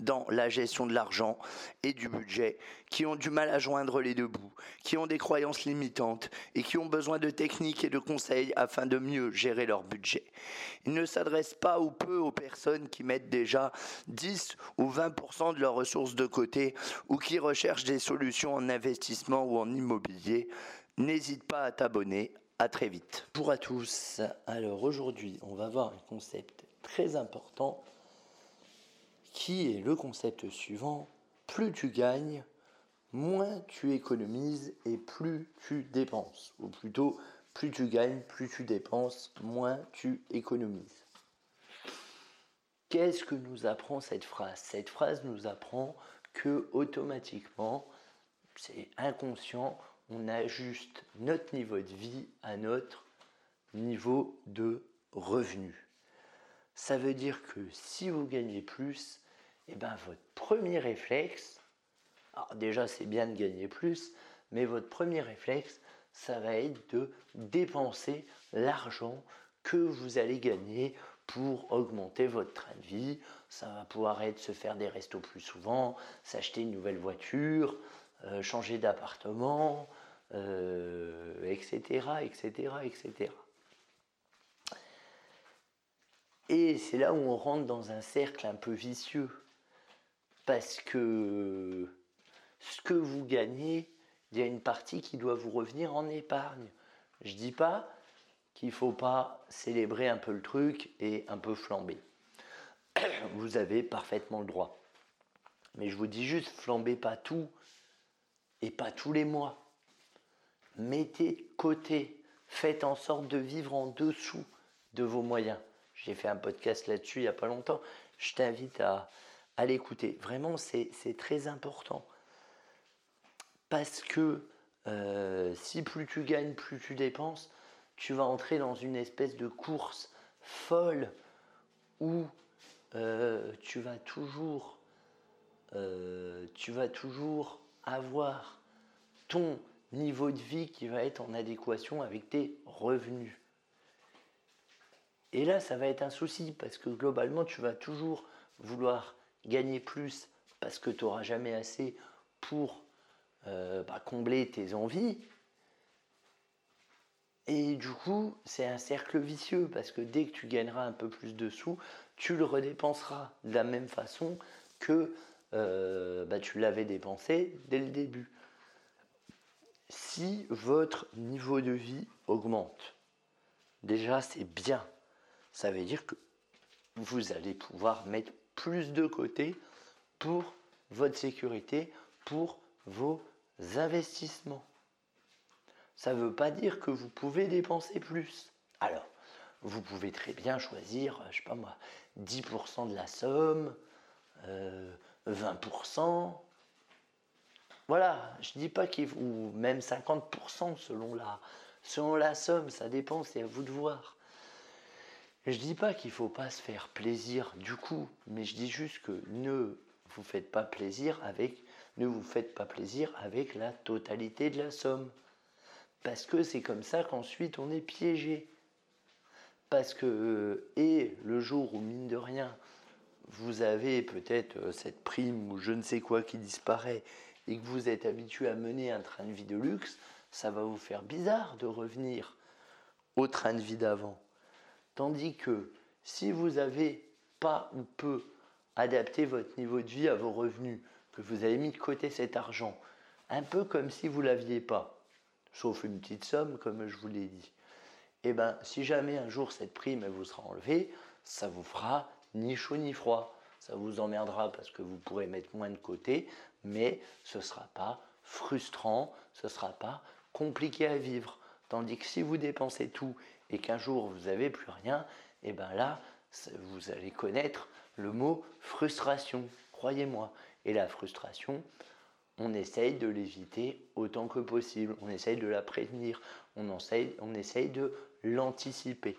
dans la gestion de l'argent et du budget, qui ont du mal à joindre les deux bouts, qui ont des croyances limitantes et qui ont besoin de techniques et de conseils afin de mieux gérer leur budget. Il ne s'adresse pas ou peu aux personnes qui mettent déjà 10 ou 20% de leurs ressources de côté ou qui recherchent des solutions en investissement ou en immobilier. N'hésite pas à t'abonner. À très vite. Bonjour à tous. Alors aujourd'hui, on va voir un concept très important qui est le concept suivant. Plus tu gagnes, moins tu économises et plus tu dépenses. Ou plutôt, plus tu gagnes, plus tu dépenses, moins tu économises. Qu'est-ce que nous apprend cette phrase? Cette phrase nous apprend que automatiquement, c'est inconscient, on ajuste notre niveau de vie à notre niveau de revenu. Ça veut dire que si vous gagnez plus, eh ben votre premier réflexe, déjà c'est bien de gagner plus, mais votre premier réflexe, ça va être de dépenser l'argent que vous allez gagner pour augmenter votre train de vie. Ça va pouvoir être se faire des restos plus souvent, s'acheter une nouvelle voiture, euh, changer d'appartement, etc., etc., etc. Et c'est là où on rentre dans un cercle un peu vicieux. Parce que ce que vous gagnez, il y a une partie qui doit vous revenir en épargne. Je dis pas qu'il faut pas célébrer un peu le truc et un peu flamber. Vous avez parfaitement le droit. Mais je vous dis juste, flambez pas tout et pas tous les mois. Mettez côté, faites en sorte de vivre en dessous de vos moyens. J'ai fait un podcast là-dessus il n'y a pas longtemps. Je t'invite à, l'écouter. Vraiment, c'est très important. Parce que euh, si plus tu gagnes, plus tu dépenses, tu vas entrer dans une espèce de course folle où euh, tu vas toujours, euh, tu vas toujours avoir ton niveau de vie qui va être en adéquation avec tes revenus. Et là, ça va être un souci parce que globalement, tu vas toujours vouloir gagner plus parce que tu n'auras jamais assez pour euh, bah, combler tes envies. Et du coup, c'est un cercle vicieux parce que dès que tu gagneras un peu plus de sous, tu le redépenseras de la même façon que euh, bah, tu l'avais dépensé dès le début si votre niveau de vie augmente, déjà c'est bien. Ça veut dire que vous allez pouvoir mettre plus de côté pour votre sécurité, pour vos investissements. Ça ne veut pas dire que vous pouvez dépenser plus. Alors, vous pouvez très bien choisir, je sais pas moi, 10% de la somme, 20%, euh, voilà, je dis pas qu'il ou même 50% selon la, selon la somme, ça dépend, c'est à vous de voir. Je dis pas qu'il faut pas se faire plaisir du coup, mais je dis juste que ne vous faites pas plaisir avec, ne vous faites pas plaisir avec la totalité de la somme, parce que c'est comme ça qu'ensuite on est piégé. Parce que euh, et le jour où mine de rien vous avez peut-être euh, cette prime ou je ne sais quoi qui disparaît et que vous êtes habitué à mener un train de vie de luxe, ça va vous faire bizarre de revenir au train de vie d'avant. Tandis que si vous avez pas ou peu adapté votre niveau de vie à vos revenus, que vous avez mis de côté cet argent, un peu comme si vous l'aviez pas, sauf une petite somme comme je vous l'ai dit, et eh bien si jamais un jour cette prime vous sera enlevée, ça vous fera ni chaud ni froid ça vous emmerdera parce que vous pourrez mettre moins de côté, mais ce ne sera pas frustrant, ce ne sera pas compliqué à vivre. Tandis que si vous dépensez tout et qu'un jour vous n'avez plus rien, et eh bien là, vous allez connaître le mot frustration, croyez-moi. Et la frustration, on essaye de l'éviter autant que possible, on essaye de la prévenir, on essaye, on essaye de l'anticiper.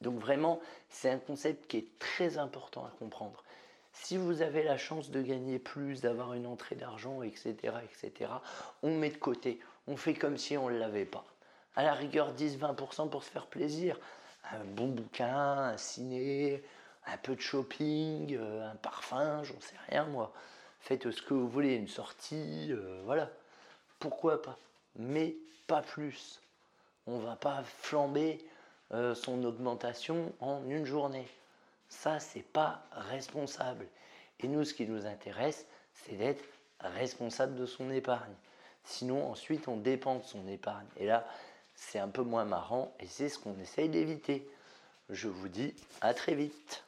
Donc vraiment, c'est un concept qui est très important à comprendre. Si vous avez la chance de gagner plus, d'avoir une entrée d'argent, etc., etc., on met de côté. On fait comme si on ne l'avait pas. À la rigueur, 10-20% pour se faire plaisir. Un bon bouquin, un ciné, un peu de shopping, euh, un parfum, j'en sais rien moi. Faites ce que vous voulez, une sortie, euh, voilà. Pourquoi pas? Mais pas plus. On va pas flamber euh, son augmentation en une journée. Ça, c'est pas responsable. Et nous, ce qui nous intéresse, c'est d'être responsable de son épargne. Sinon, ensuite, on dépend de son épargne. Et là, c'est un peu moins marrant et c'est ce qu'on essaye d'éviter. Je vous dis à très vite.